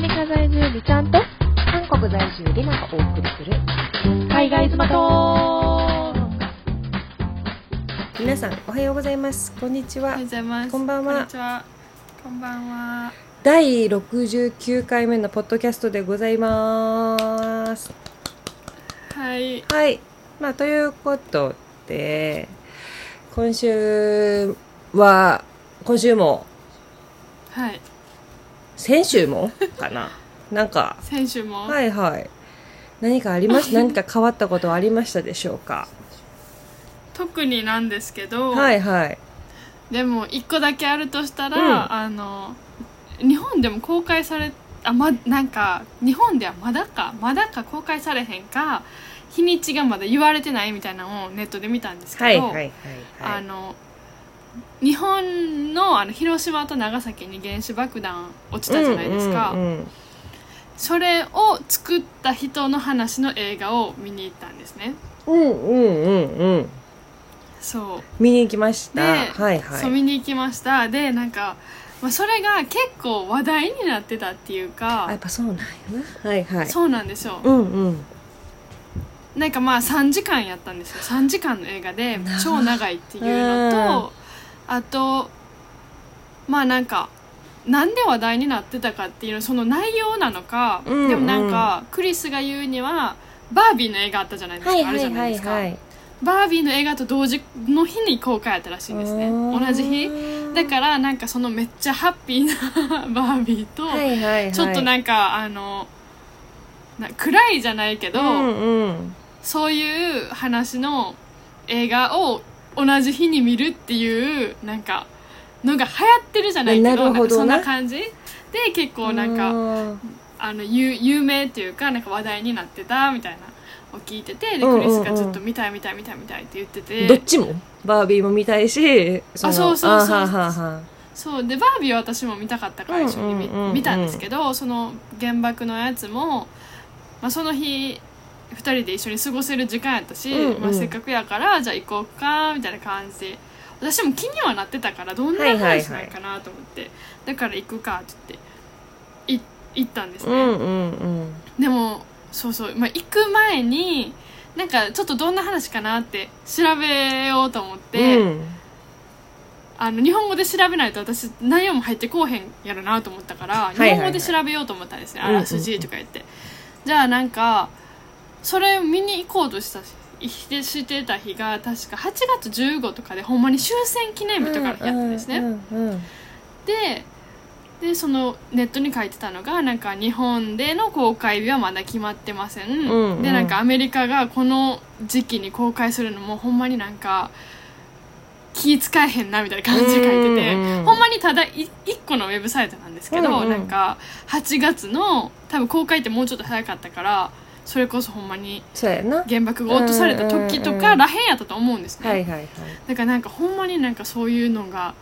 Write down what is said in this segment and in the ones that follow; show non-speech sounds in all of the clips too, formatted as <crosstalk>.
メリカ在住リちゃんと。韓国在住リナがお送りする。海外妻と皆さんおはようございます。こんにちは。おはようございます。こんばんは。こんにちは。こんばんは。第69回目のポッドキャストでございます。はい。はい。まあということで今週は今週もはい先週もかな。なんか先週も、はいはい。何かありまし <laughs> 何か変わったことはありましたでしょうか？特になんですけど、はいはい。でも一個だけあるとしたら、うん。あの日本でも公開されあまなんか日本ではまだかまだか公開されへんか日にちがまだ言われてないみたいなのをネットで見たんですけど、はいはいはいはい。あの日本のあの広島と長崎に原子爆弾落ちたじゃないですか、うんうんうん。それを作った人の話の映画を見に行ったんですね。うんうんうんうん。そう。見に行きました。で、はいはい。そう見に行きました。でなんか、まあ、それが結構話題になってたっていうか。あやっぱそうなんやな。はいはい。そうなんですよ。うんうん。なんかまあ3時間やったんですよ。3時間の映画で超長いっていうのとあとまあなんかなんで話題になってたかっていうのその内容なのか、うんうんでもなんかクリスが言うにはバービーの映画あったじゃないですか、あるじはいはい。ゃなですか、はいいはいバービーの映画と同時の日に公開やったらしいんですね。同じ日。だからなんかそのめっちゃハッピーな <laughs> バービーと、はいはいはい。ちょっとなんかあのな暗いじゃないけど、うんうん。そういう話の映画を同じ日に見るっていうなんかのが流行ってるじゃないけどどそんな感じ。で結構なんかうん。あの有有名っていうかなんか話題になってたみたいなのを聞いててでクリスがずっと見たい見たい見たい見たいって言ってて、どっちも？バービーも見たいしのあそうそうそうそう。でバービーは私も見たかったから一緒に見たんですけどその原爆のやつも、まあ、その日2人で一緒に過ごせる時間やったし、うんうん。まあ、せっかくやからじゃあ行こうかみたいな感じで。私も気にはなってたからどんな話なんかなと思って、だから行くかって言ってい行ったんですね、うんうんうん。でもそうそう、まあ、行く前になんかちょっとどんな話かなって調べようと思って、うん。あの日本語で調べないと私内容も入ってこうへんやろなと思ったから、いはいはい。日本語で調べようと思ったんですね、うんうん。あらすじとか言って、じゃあなんかそれ見に行こうとしたしてしてた日が確か8月15とかでほんまに終戦記念日とかやったんですね、ででそのネットに書いてたのがなんか日本での公開日はまだ決まってません、うんうん。でなんかアメリカがこの時期に公開するのもほんまになんか気使えへんなみたいな感じで書いてて、うんうんほんまにただ1個のウェブサイトなんですけど、うんうんなんか8月の多分公開ってもうちょっと早かったからそれこそほんまに原爆が落とされた時とからへんやったと思うんですね、はいはいはい。だからなんかほんまになんかそういうのが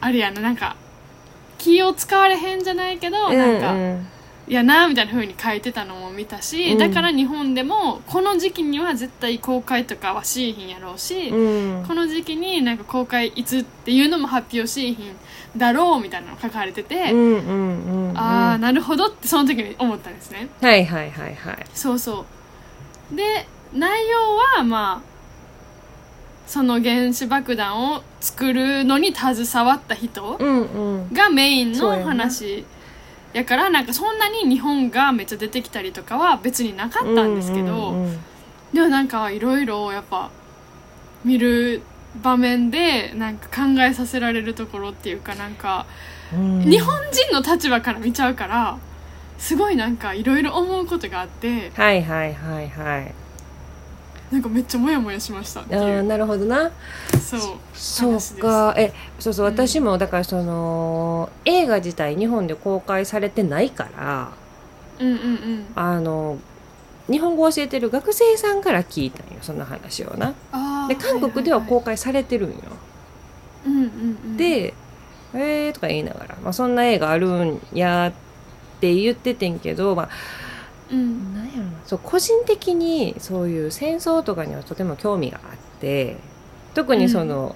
あれやななんか気を使われへんじゃないけど、なんかうんうん。いやなみたいな風に書いてたのも見たし、うん。だから日本でもこの時期には絶対公開とかはしいひんやろうし、うん。この時期になんか公開いつっていうのも発表しいひんだろうみたいなの書かれてて、うんうんうんうん。ああなるほどってその時に思ったんですね。はいはいはいはい。そうそう。で内容はまあその原子爆弾を作るのに携わった人うんうん。がメインのそうやな。話やからなんかそんなに日本がめっちゃ出てきたりとかは別になかったんですけど、うんうんでもなんかいろいろやっぱ見る場面でなんか考えさせられるところっていうかなんかうん。日本人の立場から見ちゃうからすごいなんかいろいろ思うことがあってはいはいはいはいなんかめっちゃモヤモヤしましたっていう。なるほどな。そうそうか。えそうそううん。私もだからその、映画自体日本で公開されてないからうんうんうん。あの日本語を教えてる学生さんから聞いたんよその話をな。で韓国でははい公開されてるんよ、うんうん。で「えー」とか言いながら、まあ、そんな映画あるんやって言っててんけど、まあ、うん。なんやろなそう個人的にそういう戦争とかにはとても興味があって特にその、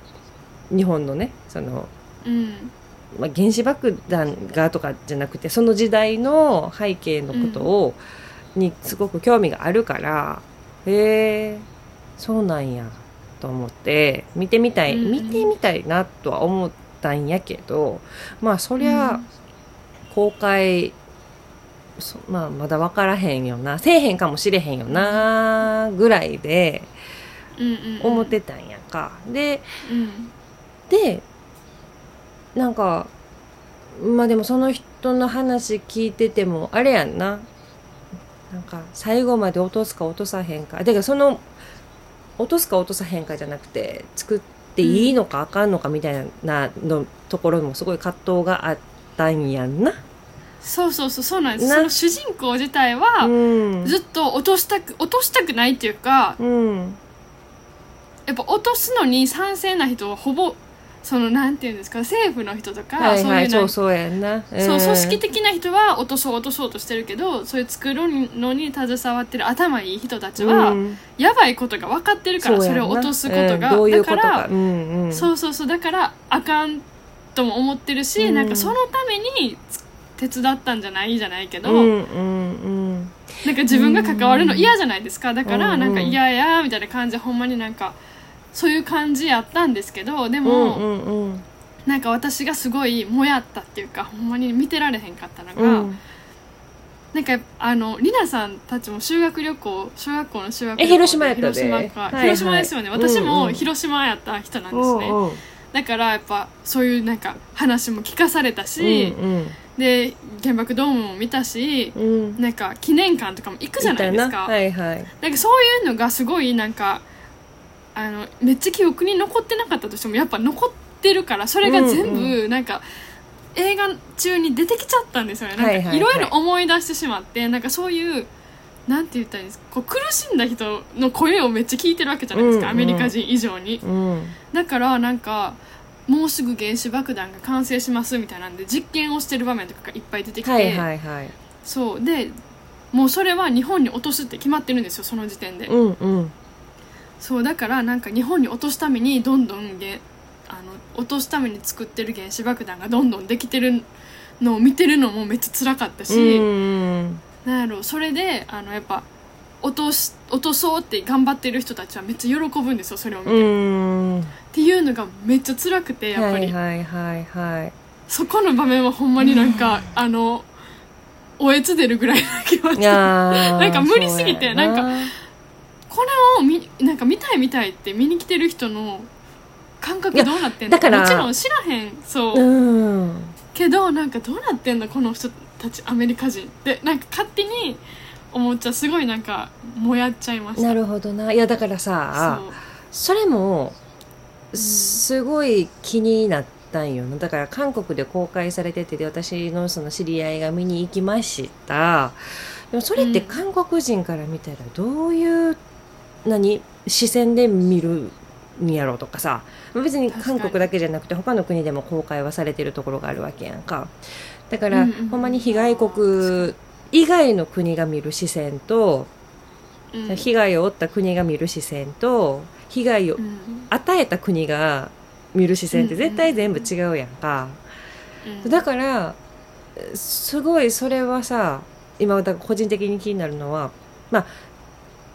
日本のねそのうん。まあ、原子爆弾がとかじゃなくてその時代の背景のことを、にすごく興味があるからへえそうなんやと思って見てみたい、うん。うん見てみたいなとは思ったんやけどまあそりゃ、公開そまあまだ分からへんよなせえへんかもしれへんよなぐらいで思ってたんやんか。でうん。でなんかまあでもその人の話聞いててもあれやんな。なんか最後まで落とすか落とさへんか。てかその落とすか落とさへんかじゃなくて作っていいのかあかんのかみたいなのところにもすごい葛藤があったんやんな。そうそうそうそうなんです。な。その主人公自体は、うん。ずっと落としたく落としたくないっていうかうん。やっぱ落とすのに賛成な人はほぼそのなんていうんですか政府の人とか、はいはいそういうそうそうやんな。そう組織的的な人は落とそう落とそうとしてるけどそういう作るのに携わってる頭いい人たちは、やばいことが分かってるからそれを落とすことが、どういうことだからか。うんうん、そうそうそうだからあかんとも思ってるし、うん。なんかそのためにつ手伝ったんじゃないじゃないけど、うんうんうん。なんか自分が関わるの嫌じゃないですか。だからうんなんか嫌やみたいな感じでほんまになんかそういう感じやったんですけどでうも、んうんうん。なんか私がすごいもやったっていうかほんまに見てられへんかったのが、うん。なんかあのりなさんたちも修学旅行小学校の修学旅行広島やったで。広島か、はいはい。広島ですよね。私うんうん。も広島やった人なんですね、うんうん。だからやっぱそういうなんか話も聞かされたし、うんで原爆ドームも見たしうん。うんなんか記念館とかも行くじゃないですか、はいはい。なんかそういうのがすごいなんかあのめっちゃ記憶に残ってなかったとしてもやっぱ残ってるからそれが全うん部なんか、映画中に出てきちゃったんですよね。なんかはいろいろ思い出してしまってなんかそういうなんて言ったらいいんですか。こう苦しんだ人の声をめっちゃ聞いてるわけじゃないですか、うん。アメリカ人以上に。うん。だからなんかもうすぐ原子爆弾が完成しますみたいなんで実験をしてる場面とかがいっぱい出てきて、はいはいはい。そう。でもうそれは日本に落とすって決まってるんですよその時点で、うんうん。そうだからなんか日本に落とすためにどんどんげあの落とすために作ってる原子爆弾がどんどんできてるのを見てるのもめっちゃ辛かったし、うんなんやろそれであのやっぱ落とし落とそうって頑張ってる人たちはめっちゃ喜ぶんですよそれを見て、うっんていうのがめっちゃ辛くてやっぱり、はいはいはい。はいそこの場面はほんまになんか、あのおえつ出るぐらい泣きまいしたやー <laughs> なんか無理すぎてな。んこれを見なんか見たい見たいって見に来てる人の感覚どうなってんの？だからもちろん知らへん。そう、うん。けどなんかどうなってんのこの人たちアメリカ人って。なんか勝手に思っちゃう。すごいなんかもやっちゃいました。なるほどな。いやだからさそれもんすごい気になったんよ。なだから韓国で公開されててで私のその知り合いが見に行きました。でもそれってうん。韓国人から見たらどういう何？視線で見るんやろうとかさ。別に韓国だけじゃなくて他の国でも公開はされてるところがあるわけやんか。だから、うんうんうん。ほんまに被害国以外の国が見る視線と、うん。被害を負った国が見る視線と被害をうん。与えた国が見る視線って絶対全部違うやんか、うん。だからすごいそれはさ今だ個人的に気になるのはまあ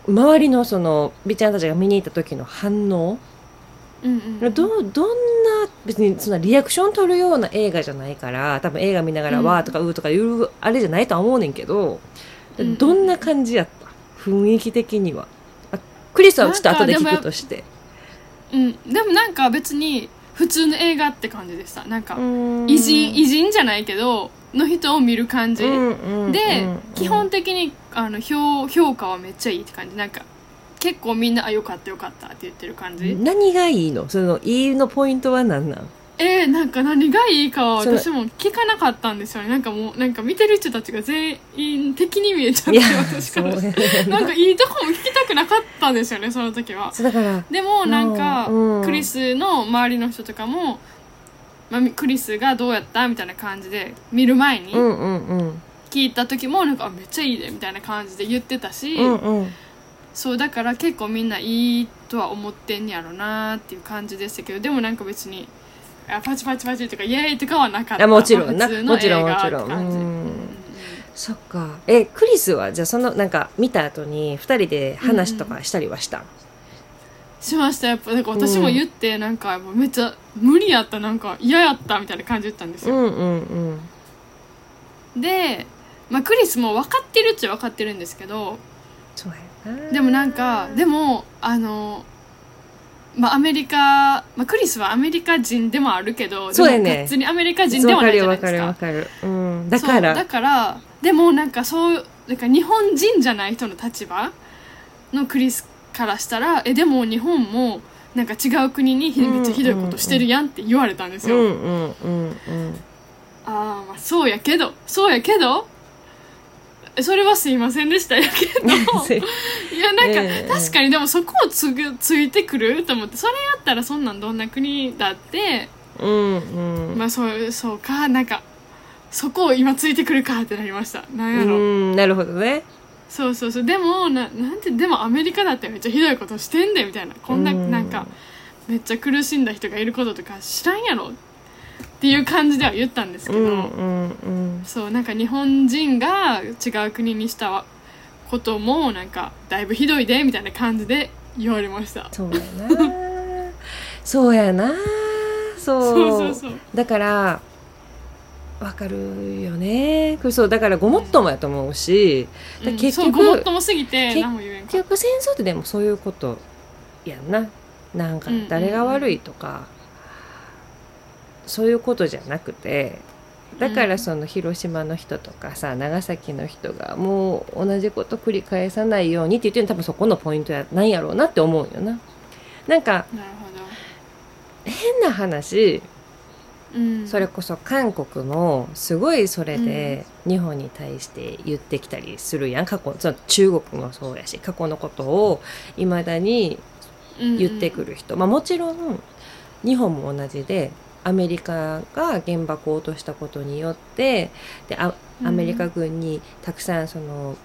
周りのその美ちゃんたちが見に行った時の反応、うんうんどうどんな別にそんなリアクション取るような映画じゃないから多分映画見ながらうん。わーとかうーとかいうあれじゃないとは思うねんけど、うんうんどんな感じやった？雰囲気的には。あクリスはちょっと後で聞くとして。うん。でもなんか別に普通の映画って感じでした。なんか偉偉人偉人じゃないけどの人を見る感じ、で、基本的にあの評評価はめっちゃいいって感じ。なんか結構みんな「あよかったよかった」って言ってる感じ、何がいいの？そのいいのポイントは何なん？えー、なんか何がいいかは私も聞かなかったんですよね。なんかもうなんか見てる人たちが全員敵に見えちゃって私から <laughs> なんかいいとこも聞きたくなかったんですよねその時は。そうだからでもなんかうん。クリスの周りの人とかも、まあ、みクリスがどうやったみたいな感じで見る前に聞いた時もなんかあめっちゃいいでみたいな感じで言ってたし、うんうん。そうだから結構みんないいとは思ってんやろなっていう感じでしたけどでもなんか別にあパチパチパチとかイエーイとかはなかった。あもちろんな。もちろんもちろん。うん。そっか。えクリスはじゃあそのなんか見た後に2人で話とかしたりはした、しました。やっぱなんか私も言ってなんかめっちゃ無理やった。なんか嫌やったみたいな感じで言ったんですよ、うん、うんうん。で、まあ、クリスも分かってるっちゃ分かってるんですけどそうやな。でもなんかでもあのまあアメリカ、まあ、クリスはアメリカ人でもあるけどそうやね。でもがっつりアメリカ人ではないじゃないですか。わかるわかる、うん、だから。だからでもなんかそうなんか日本人じゃない人の立場のクリスからしたらえでも日本もなんか違う国にひめっちゃひどいことしてるやんって言われたんですよ、うんうんうんうん。ああまあそうやけどそうやけどえそれはすいませんでしたやけど。いやなんか、ええ。確かにでもそこをつぐついてくると思ってそれやったらそんなんどんな国だって。うんうん。まあそうそうかなんかそこを今ついてくるかってなりました。なんやろ、うんなるほどね。そうそうそう。でもななんてでもアメリカだってめっちゃひどいことしてんでみたいな。こんなうん。なんかめっちゃ苦しんだ人がいることとか知らんやろ。っていう感じでは言ったんですけど、うんうんうん。そうなんか日本人が違う国にしたこともなんかだいぶひどいでみたいな感じで言われました。そうやな。そうやな。そう。そうそうそう。だからわかるよね。そうだからごもっともやと思うし、だうん。結局ごもっともすぎて結局戦争ってでもそういうことやんな。なんか誰が悪いとか、そういうことじゃなくてだからその広島の人とかさ長崎の人がもう同じこと繰り返さないようにって言ってるの多分そこのポイントやないんやろうなって思うよな。なんか変な話ど、うん、それこそ韓国もすごいそれで日本に対して言ってきたりするやん。過去その中国もそうやし過去のことをいまだに言ってくる人、まあ、もちろん日本も同じでアメリカが原爆を落としたことによってであアメリカ軍にたくさんその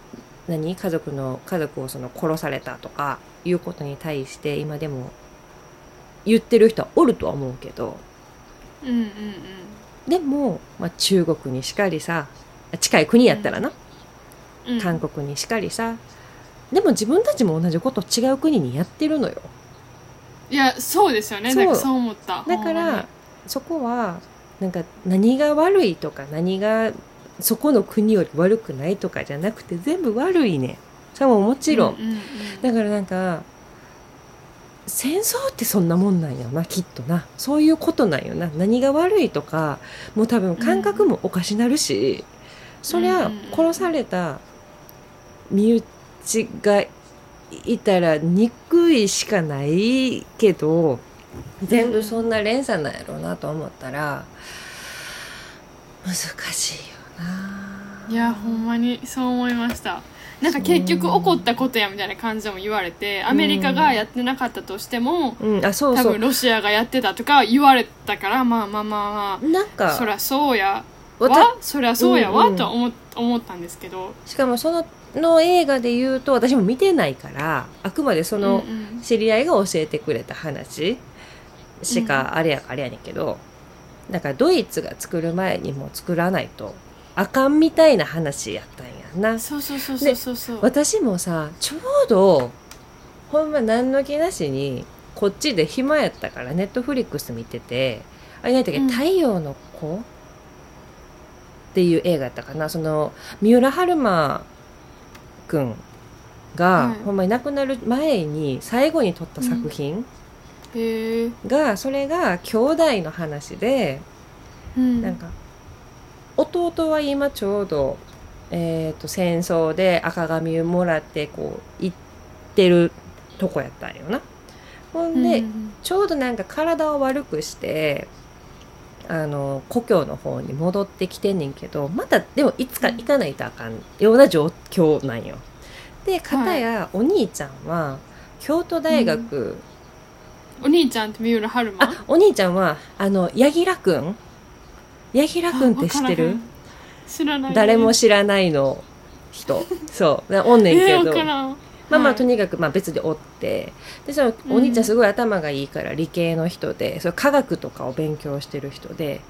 何家族の家族をその殺されたとかいうことに対して今でも言ってる人はおるとは思うけど。うんうんうん。でも、まあ、中国にしかりさ近い国やったらな、うん。うん。韓国にしかりさ。でも自分たちも同じこと違う国にやってるのよ。いやそうですよね。そう。なんかそう思った。だからそこはなんか何が悪いとか何がそこの国より悪くないとかじゃなくて全部悪いね。それももちろん、うんうんうん。だからなんか戦争ってそんなもんなんやなきっとな。そういうことなんよな。何が悪いとかもう多分感覚もおかしなるし、そりゃうん。殺された身内がいたら憎いしかないけど全部そんな連鎖なんやろうなと思ったら難しいよな。いやほんまにそう思いました。なんか結局起こったことやみたいな感じでも言われてアメリカがやってなかったとしてもうん。あそう多そう。分ロシアがやってたとか言われたからまあまあまあまなんかあそりゃそうやわそりゃそうやわ、うんうんとは思思ったんですけど。しかもそのの映画で言うと私も見てないからあくまでそのうんうん。知り合いが教えてくれた話しかあれやあれやねんけど、だからドイツが作る前にもう作らないとあかんみたいな話やったんやな。そうそうそうそうそう私もさちょうどほんま何の気なしにこっちで暇やったからネットフリックス見ててあれ何やったっけ、うん。太陽の子？っていう映画やったかな。その三浦春馬くんが、はい。ほんまに亡くなる前に最後に撮った作品へえ、が、それが兄弟の話でうん、なんか弟は今ちょうど、えー、と戦争で赤紙をもらってこう行ってるとこやったんよな。ほんで、うんちょうどなんか体を悪くしてあの故郷の方に戻ってきてんねんけどまたでもいつか行かないとあかんような状況なんよ。で片やお兄ちゃんは京都大学、お兄ちゃんって三浦春馬？あお兄ちゃんはあの柳楽くん柳楽くんって知ってる？知らない。誰も知らないの。人。そう。なおんねんえー、けど、わからん。まあまあはい。とにかくまあ別でおって。でそのお兄ちゃんすごい頭がいいから理系の人でその科学とかを勉強してる人で。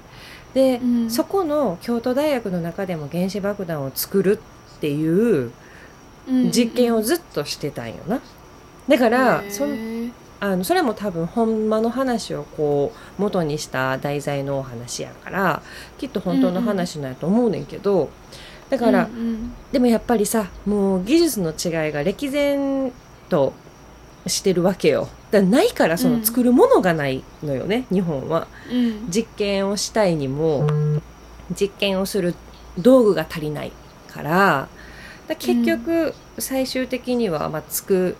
で、うん。そこの京都大学の中でも原子爆弾を作るっていううん。実験をずっとしてたんよな。だからそんあのそれも多分ほんまの話をこう元にした題材のお話やからきっと本当の話なんやと思うねんけど、だから、うんうんでもやっぱりさもう技術の違いが歴然としてるわけよ。だないからその作るものがないのよね、日本は。うん。実験をしたいにも実験をする道具が足りないから。だ結局最終的にはまあ作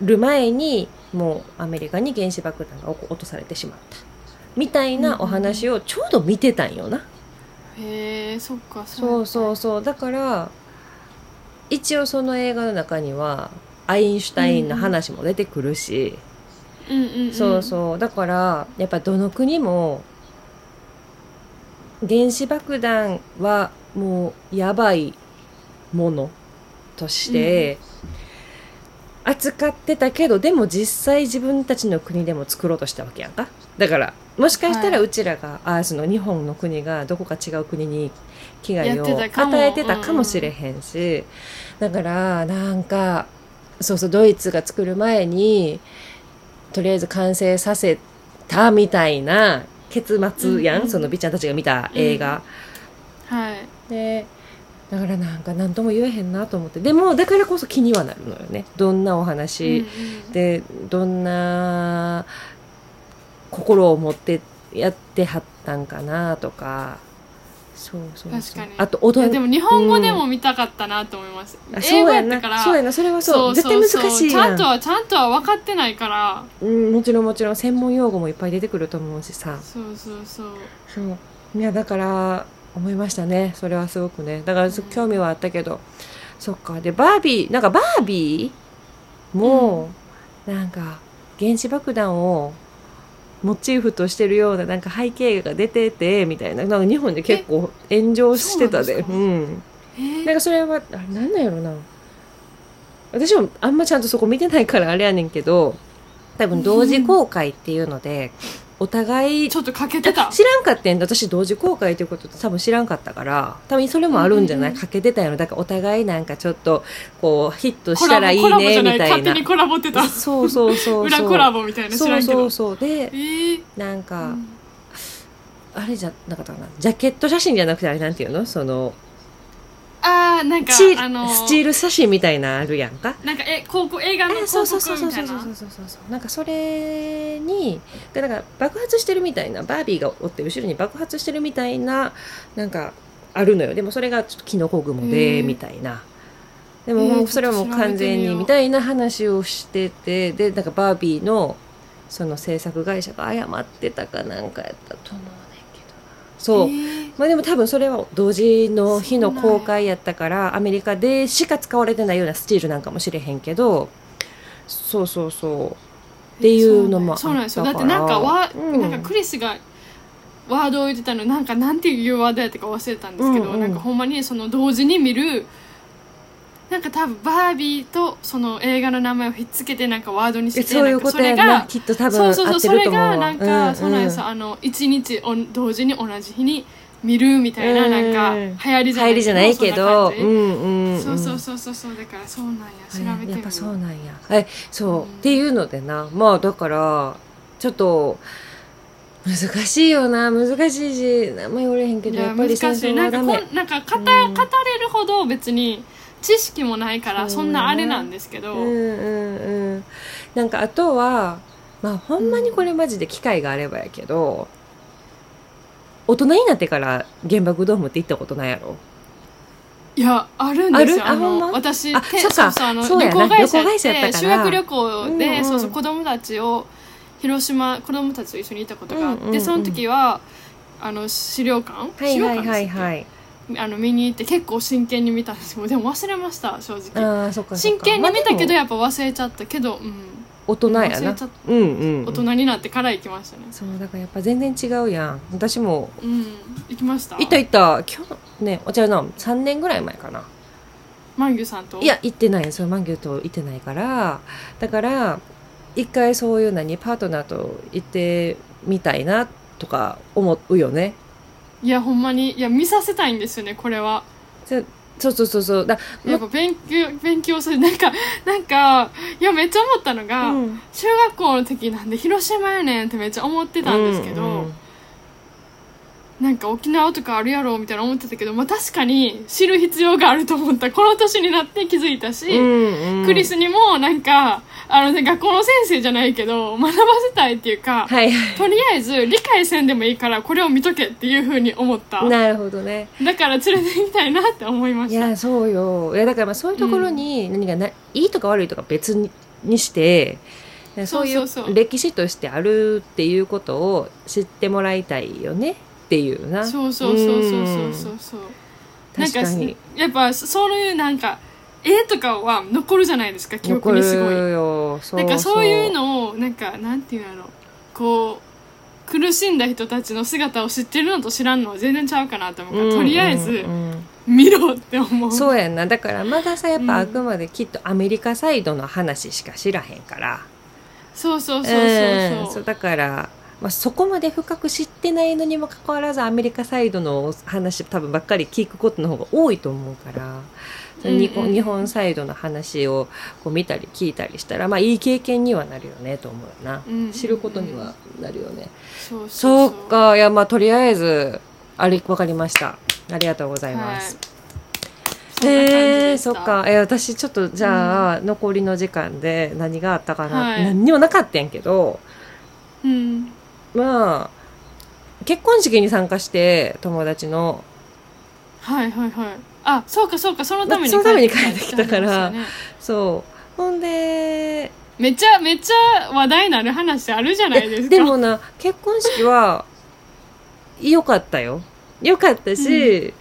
る前にもうアメリカに原子爆弾が落落とされてしまった。みたいなお話をちょうど見てたんよな。へえそっかそうそうそう。だから一応その映画の中にはアインシュタインの話も出てくるし、うんうん、うん、そうそう。だからやっぱどの国も原子爆弾はもうやばいものとして扱ってたけど、でも実際自分たちの国でも作ろうとしたわけやんか。だからもしかしたらはい。うちらが、あその日本の国がどこか違う国に危害を与えてたかもしれへんし、だからなんかそうそうドイツが作る前にとりあえず完成させたみたいな結末やん、うんうん。その美ちゃんたちが見た映画。はい。でだからなんか何とも言えへんなと思って。でもだからこそ気にはなるのよね。どんなお話、うんうん。でどんな心を持ってやってはったんかなとか。そうそうそう。確かに。あと踊いやでも日本語でも見たかったなと思います、あ英語そうやったから。そうやな。それはそう。絶対難しいちゃんとはちゃんとは分かってないから。うん、もちろんもちろん専門用語もいっぱい出てくると思うしさ。そうそうそう。そう。いやだから思いましたね。それはすごくね。だから興味はあったけど、そっか。でバービーなんかバービーも、なんか原子爆弾をモチーフとしてるようななんか背景が出ててみたいな。なんか日本で結構炎上してたで。そうなんなんかそれはあれなんなんやろな。私もあんまちゃんとそこ見てないからあれやねんけど多分同時公開っていうのでお互いちょっとかけてた。知らんかってん私同時公開ということ多分知らんかったから多分それもあるんじゃない、うん。うんうんかけてたやろだからお互いなんかちょっとこうヒットコしたらいいねみたいな。勝手にコラボってた。そうそうそうそう。裏コラボみたいな知そうらんけど。そうそう。でえー。なんか、うん。あれじゃなかったかな？ジャケット写真じゃなくてあれなんていうの？そのあーなんかチーあのースチール写真みたいなのあるやんか？なんかえ広告映画のえそう広そうそう告みたいな。そうそうそうそう。そうそうなんかそれにでなんか爆発してるみたいなバービーがおって後ろに爆発してるみたいななんかあるのよ。でもそれがちょっとキノコ雲へでー。みたいな。でももうそれはもう完全にみたいな話をしててでなんかバービーのその制作会社が謝ってたかなんかやったと思うそう、えー。まあでも多分それは同時の日の公開やったからアメリカでしか使われてないようなスチールなんかもしれへんけどそうそうそう。っていうのもあったそうなんですよからだってなんかわ、うん。なんかクリスがワードを言ってたのなんかなんていうワードやったか忘れたんですけど、うんうん。なんかほんまにその同時に見るなんか多分バービーとその映画の名前をひっつけてなんかワードにしててそういうこときっと多分そうそうそうそれがなんか、うん。そうなんですよ。あの一日おん同時に同じ日に見るみたいな、なんかうん流行りじゃないじゃないけどうんうんん。そうそうそうそうそうだからそうなんや。調べてやっぱそうなんや。えそう、うん。っていうのでな。まあだからちょっと難しいよな。難しいし名前言われへんけどやっぱり戦難しい。なんかこんなんか語,、うん。語れるほど別に知識もないからそそんなあれなんですけど、うんうんうん。なんかあとはまあほんまにこれマジで機会があればやけど、大人になってから原爆ドームって行ったことないやろ？いやあるんですよ。ある？あほんま？の私てあそっか。そうあのそう旅行会社ったでから。修学旅行で、うんうんそうそう子供たちを広島子供たちと一緒にいたことがあって、うんうんうんその時はあの資料館、はいはいはいはい。け？あの見に行って結構真剣に見たんですけどでも忘れました正直。真剣に見たけどやっぱ忘れちゃったけど、うん、大人や忘なうんうん、うん、大人になってから行きましたね。そうだからやっぱ全然違うやん。私も。うん。行きました。行った行った。今日ねお茶の3年ぐらい前かな。マンギュさんと？いや行ってない。そのマンギュと行ってないから。だから一回そういう何パートナーと行ってみたいなとか思うよねいやほんまにいや見させたいんですよねこれは。そそうそうそうそう。だやっぱ勉強勉強する。なんかなんかいやめっちゃ思ったのが、うん。中学校の時なんで広島やねんってめっちゃ思ってたんですけど、うんうんなんか沖縄とかあるやろみたいな思ってたけど、まあ、確かに知る必要があると思った。この年になって気づいたし、うんうん。クリスにもなんかあの、ね、学校の先生じゃないけど学ばせたいっていうか、はいはとりあえず理解せんでもいいからこれを見とけっていうふうに思った。いなるほどね。だから連れて行きたいなって思いまいした。やそうよ。いやだからまあそういうところに何がな、いいとか悪いとか別ににしてそういそうそう。そうう歴史としてあるっていうことを知ってもらいたいよねっていうな。そうそうそうそうそうそう。そうなんか確かに。やっぱそういうなんか絵とかは残るじゃないですか記憶にすごい。なんかそういうのをなんかなんていうのこう苦しんだ人たちの姿を知ってるのと知らんのは全然ちゃうかなと思うから、とりあえずうんうん。見ろって思う。そうやんな。だからまださやっうんぱあくまできっとアメリカサイドの話しか知らへんから、そうそうそうそうそう,、うんそうだから、まあ、そこまで深く知ってないのにもかかわらずアメリカサイドの話多分ばっかり聞くことの方が多いと思うから。日本うん。うん日本サイドの話をこう見たり聞いたりしたら、まあ、いい経験にはなるよねと思うよな、うん知ることにはなるよね、そうか。いやまあとりあえずあれわかりました。ありがとうございます、そんな感じへえでした。そっか。え私ちょっとじゃあ、残りの時間で何があったかな、はい。何にもなかったんやけど。うんまあ結婚式に参加して友達の。はいはいはい。あそうかそうかそのためにそのために帰ってきたからそう。ほんでめっちゃめっちゃ話題になる話あるじゃないですか。でもな結婚式は良かったよ。良かったし、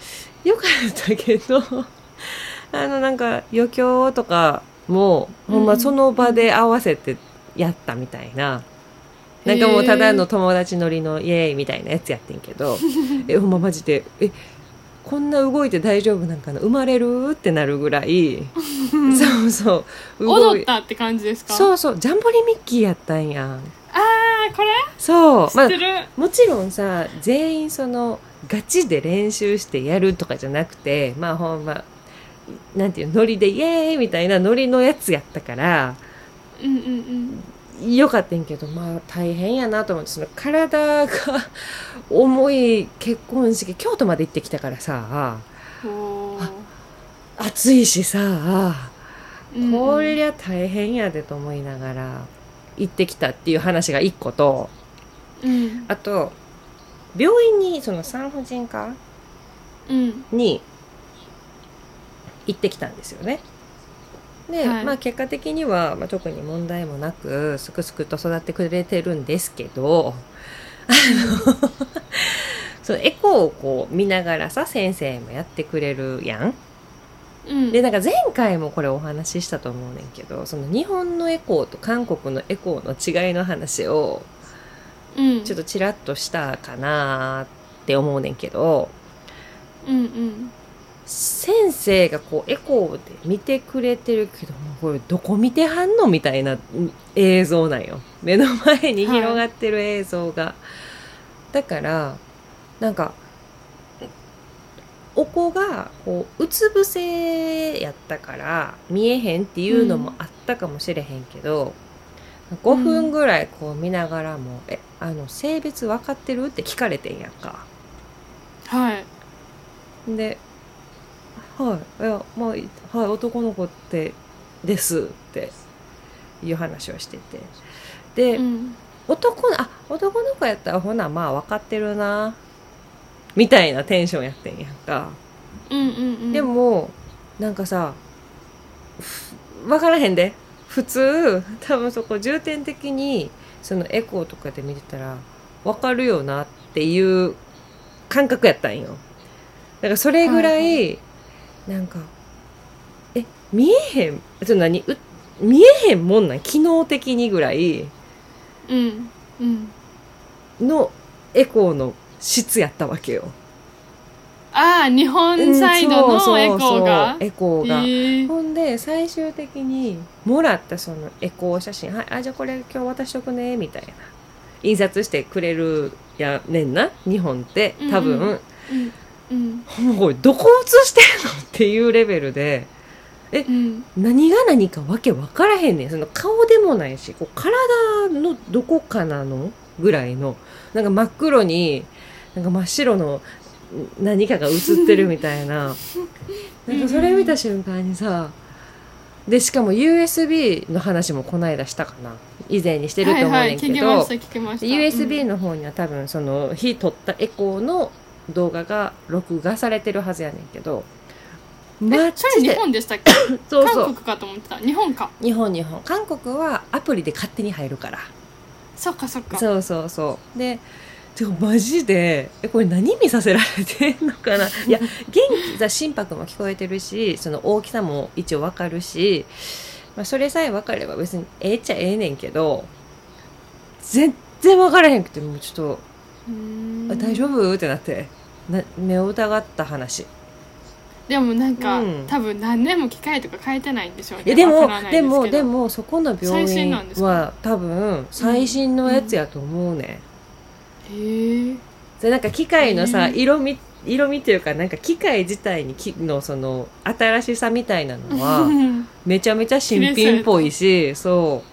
良かったけど <laughs> あのなんか余興とかもほんうんまその場で合わせてやったみたいな、なんかもうただの友達乗りのイエーイみたいなやつやってんけど <laughs> えほんまマジでえこんな動いて大丈夫なんかな生まれるってなるぐらい <laughs> そうそう踊ったって感じですか？そうそうジャンボリミッキーやったんや。んああこれ？そう知ってる、もちろんさ全員そのガチで練習してやるとかじゃなくてまあほんまなんていうのノリでイエーイみたいなノリのやつやったからうんうんうんよかったんやけどまあ大変やなと思ってその体が重い結婚式京都まで行ってきたからさ暑いしさこりゃ大変やでと思いながら行ってきたっていう話が一個とうん。あと病院にその産婦人科うん。に行ってきたんですよね。で、はいまあ結果的には、まあ、特に問題もなくすくすくと育ってくれてるんですけどあのそのエコーをこう見ながらさ先生もやってくれるやん。うんでなんか前回もこれお話ししたと思うねんけどその日本のエコーと韓国のエコーの違いの話をうんちょっとちらっとしたかなって思うねんけど。うんうん先生がこうエコーで見てくれてるけどもこれどこ見てはんのみたいなうん映像なんよ目の前に広がってる映像が、だからなんかお子がこううつ伏せやったから見えへんっていうのもあったかもしれへんけど、5分ぐらいこう見ながらも「えあの性別分かってる?」って聞かれてんやんか。はいで「はい。いやまあいはい男の子ってです」っていう話をしてて。で、うん。男のあ男の子やったらほなまあ分かってるな。みたいなテンションやってんやんか、うんうんうん。でもなんかさふ分からへんで。普通多分そこ重点的にそのエコーとかで見てたら分かるよなっていう感覚やったんよ。だからそれぐらい、はなんかえ見えへん？ちょ何？う見えへんもんなん？機能的にぐらい。うんうん。のエコーの質やったわけよ。ああ日本サイドのエコーが、エコーが、へー。ほんで最終的にもらったそのエコー写真「はいあじゃあこれ今日渡しとくね」みたいな。印刷してくれるやねんな？日本って。多分、うん。うんうん。もうどこ写してんのっていうレベルでうん。何が何かわけ分からへんねん。その顔でもないしこう体のどこかなの？ぐらいのなんか真っ黒になんか真っ白のん何かが写ってるみたいな。<laughs> なんかそれ見た瞬間にさでしかも USB の話もこないだしたかな。以前にしてると思うねんけど、USB の方には多分その火撮ったエコーの動画が録画されてるはずやねんけど。うんマジで。本でしたっけ？<coughs> そうそう。韓国かと思ってた。日本か。日本日本。韓国はアプリで勝手に入るから。そっかそっか。そうそうそう。ででもマジで。えこれ何見させられてんのかな？<laughs> いや元気さ心拍も聞こえてるしその大きさも一応わかるし、まあ、それさえ分かれば別にええっちゃええねんけど全然分からへんくてもうちょっとあ大丈夫？ってなって。な目を疑った話。でもなんか、うん。多分何年も機械とか変えてないんでしょうね。いやでもですもでもそこの病院は多分最新のやつやと思うね、へえ。それなんか機械のさ、うん色味色味というかなんか機械自体にきのその新しさみたいなのはめちゃめちゃ新品っぽいしそ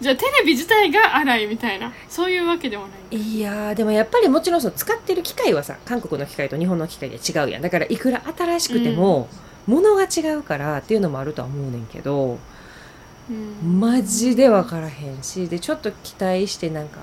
じゃあテレビ自体が荒いみたいなそういうわけでもないういやーでもやっぱりもちろんその使ってる機械はさ韓国の機械と日本の機械で違うやん。だからいくら新しくても、物が違うからっていうのもあるとは思うねんけどうん。マジで分からへんしでちょっと期待してなんか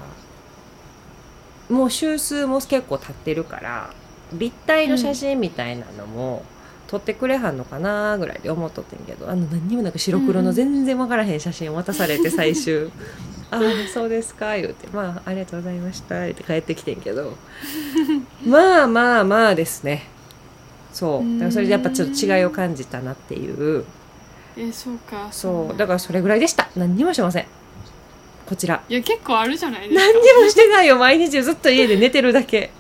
もう周数も結構経ってるから立体の写真みたいなのも撮ってくれはんのかなぐらいで思っとってんけど。あの何にもなんか白黒の全然分からへん写真を渡されて最終「<laughs> ああそうですか」言うて「まあありがとうございました」って帰ってきてんけど。<laughs> まあまあまあですね。そう。だからそれでやっぱちょっと違いを感じたなっていう。えそうか。そう。だからそれぐらいでした。何にもしません。こちら。いや結構あるじゃないですか。何にもしてないよ。毎日ずっと家で寝てるだけ。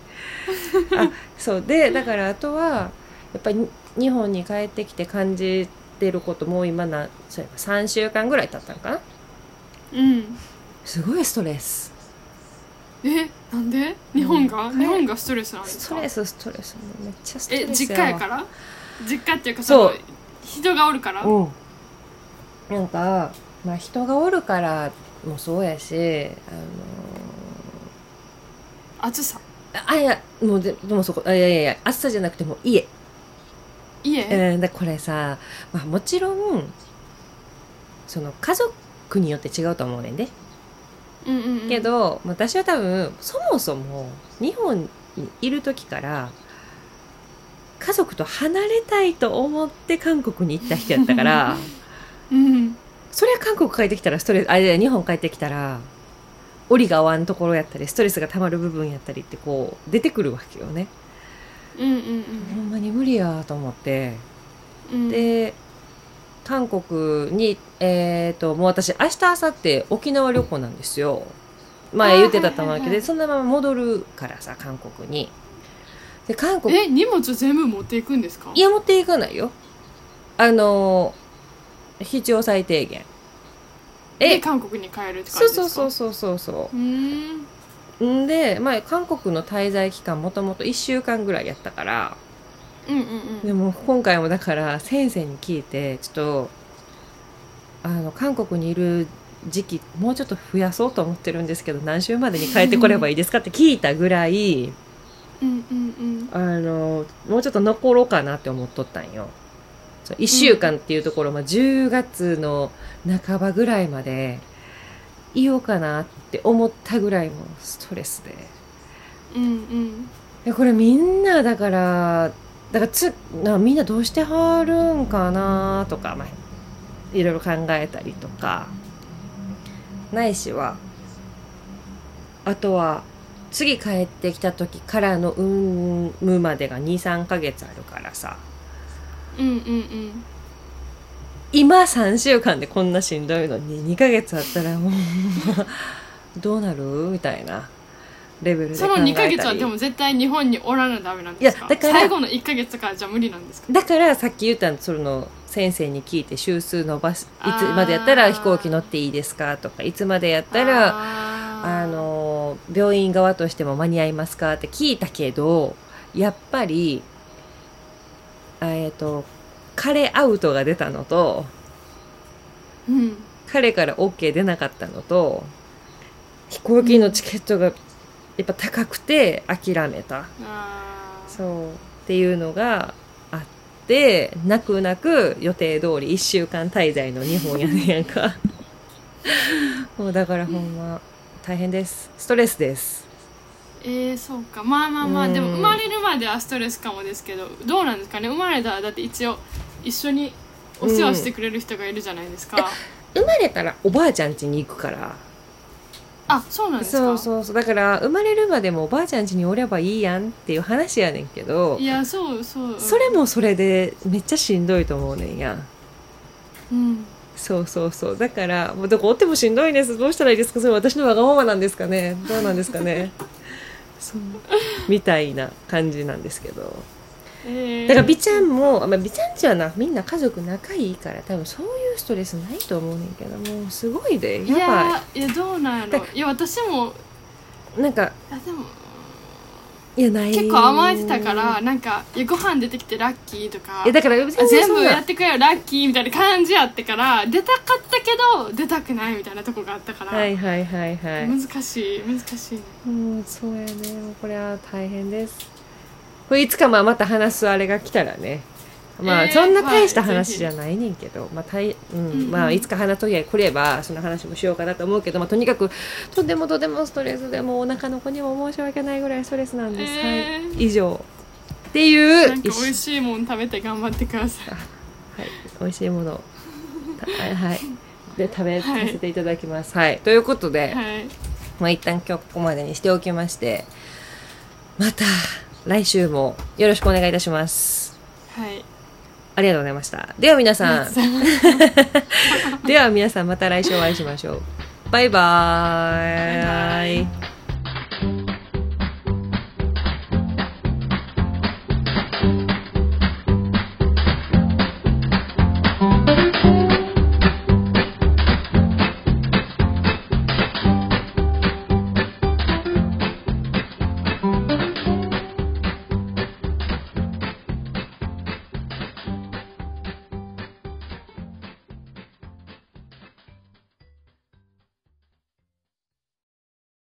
あそう。でだからあとはやっぱり日本に帰ってきて感じてることもう今なそうや3週間ぐらい経ったのかな？うん。すごいストレス。えなんで？日本が、うん。日本がストレスなんですか？ストレスストレス。めっちゃストレスえ実家やから？実家っていうかそう。人がおるから？うん。なんか、まあ、人がおるからもそうやしあ暑さのあいやもうででもそこあいやいやいや暑さじゃなくてもう家家、うん、だこれさ、まあ、もちろんその家族によって違うと思うねんで、うんうんうん。けど私は多分そもそも日本にいる時から家族と離れたいと思って韓国に行った人やったから <laughs> うん。そりゃ韓国帰ってきたらストレスあいや日本帰ってきたら折りが合わんところやったりストレスがたまる部分やったりってこう出てくるわけよね、うんうんほんまに無理やと思って。うん。で韓国にえっ、ともう私明日明後日沖縄旅行なんですよ。前言ってたと思うけど、はいはいはい。はいそのまま戻るからさ韓国に。で韓国え荷物全部持っていくんですか？いや持っていかないよ。あの必要最低限。でえ韓国に帰るって感そうじですか？そうそうそうそうそうう。ーん。うんで、まあ、韓国の滞在期間もともと1週間ぐらいやったからうんうんうんでも今回もだから先生に聞いてちょっとあの韓国にいる時期もうちょっと増やそうと思ってるんですけど何週までに帰ってこればいいですかって聞いたぐらいうんうんあのもうちょっと残ろうかなって思っとったんよ。そう1週間っていうところ、まあ、10月の半ばぐらいまでいようかなって思ったぐらいのストレスで。うんうん。でこれみんなだからだからつなみんなどうしてはるんかなとか、まあ、いろいろ考えたりとか。ないしはあとは次帰ってきた時からの産むまでが23ヶ月あるからさ。うんうんうん今3週間でこんなしんどいのに2ヶ月あったらもうどうなる？みたいな。レベルで考えそのたり2ヶ月はでも絶対日本におらなダメなんですか？いやだから最後の1ヶ月とかじゃ無理なんですか？だからさっき言ったその先生に聞いて週数伸ばす。いつまでやったら飛行機乗っていいですかとかいつまでやったらああの病院側としても間に合いますかって聞いたけどやっぱりえっ、と彼アウトが出たのとうん。彼から OK 出なかったのと飛行機のチケットがやっぱ高くて諦めた、そう。っていうのがあって泣く泣く予定通り1週間滞在の日本やねんやんか。<laughs> もうだからほんま大変です。ストレスですえー、そうか。まあまあまあうんでも生まれるまではストレスかもですけどどうなんですかね？生まれたらだって一応一緒にお世話してくれる人がいるじゃないですか、生まれたらおばあちゃん家に行くから。あそうなんですか？そうそうそう。だから生まれるまでもおばあちゃん家におればいいやんっていう話やねんけどいやそうそう。それもそれでめっちゃしんどいと思うねんや。うん。そうそうそう。だからもうどこおってもしんどいですどうしたらいいですか？それ私のわがままなんですかね？どうなんですかね？そう。みたいな感じなんですけど。えー。だから美ちゃんも、まあ、美ちゃんちはなみんな家族仲いいから多分そういうストレスないと思うねんけどもうすごいでいやばやいやどうなんやろ。いや私も。いなんかあでもいやない。結構甘えてたからなんかいやご飯出てきてラッキーとかいやだからあ全部やっってくれよラッキーみたいな感じやってから出たかったけど出たくないみたいなとこがあったから、はいはいはいはい。難しい難しいね。うんそうやね。これは大変です。これいつかまあまた話すあれが来たらねまあ、えーそんな大したはい話じゃないねんけど、まあたいうんまあ、いつか話す時が来ればその話もしようかなと思うけど、まあ、とにかくとてもとてもストレスでもうお腹の子にも申し訳ないぐらいストレスなんです、えー。はい、以上っていうなんか美味いしいもん食べて頑張ってください。はい、美味しいもの。はい <laughs> で食べさせていただきます、はい。ということで、はい。まあ、一旦今日ここまでにしておきましてまた来週もよろしくお願いいたします。はいありがとうございました。では皆あさん <laughs> では皆さんまた来週お会いしましょう。バイバーイ。バイバイ